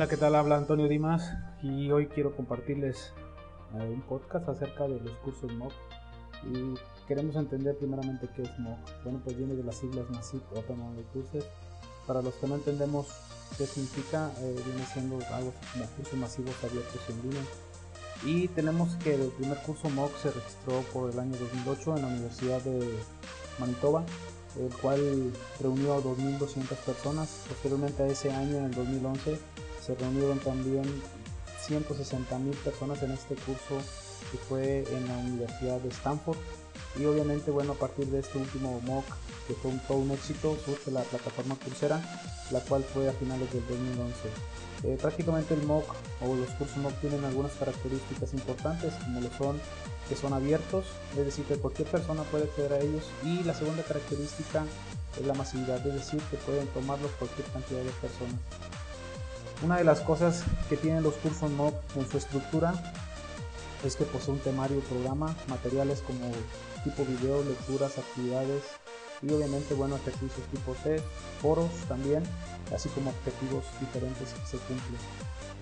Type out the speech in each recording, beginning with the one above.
Hola, ¿qué tal? Habla Antonio Dimas y hoy quiero compartirles eh, un podcast acerca de los cursos MOOC y queremos entender primeramente qué es MOOC. Bueno, pues viene de las siglas Massive Open Online Courses. Para los que no entendemos qué significa, eh, viene siendo algo como cursos masivos abiertos en línea. Y tenemos que el primer curso MOOC se registró por el año 2008 en la Universidad de Manitoba el cual reunió a 2.200 personas. Posteriormente a ese año, en el 2011, se reunieron también 160.000 personas en este curso que fue en la Universidad de Stanford. Y obviamente, bueno, a partir de este último MOOC, que fue un, todo un éxito, surge la plataforma Coursera, la cual fue a finales del 2011. Eh, prácticamente el MOOC o los cursos MOOC tienen algunas características importantes, como lo son que son abiertos, es decir, que cualquier persona puede acceder a ellos. Y la segunda característica es la masividad, es decir, que pueden tomarlos cualquier cantidad de personas. Una de las cosas que tienen los cursos MOOC en su estructura es que posee un temario, programa, materiales como tipo video, lecturas, actividades y obviamente bueno ejercicios tipo test, foros también, así como objetivos diferentes que se cumplen.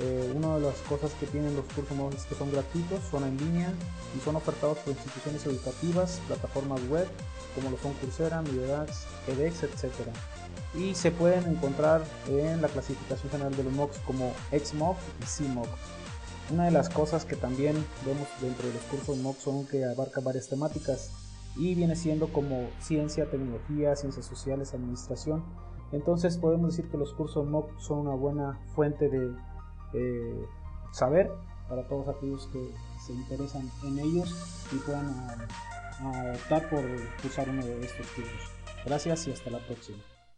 Eh, una de las cosas que tienen los cursos MOOC es que son gratuitos, son en línea y son ofertados por instituciones educativas, plataformas web como lo son Coursera, Midedax, edX, etc. Y se pueden encontrar en la clasificación general de los MOOCs como XMOOC y CMOOC. Una de las cosas que también vemos dentro de los cursos MOOC son que abarca varias temáticas y viene siendo como ciencia, tecnología, ciencias sociales, administración. Entonces podemos decir que los cursos MOOC son una buena fuente de eh, saber para todos aquellos que se interesan en ellos y puedan optar por usar uno de estos cursos. Gracias y hasta la próxima.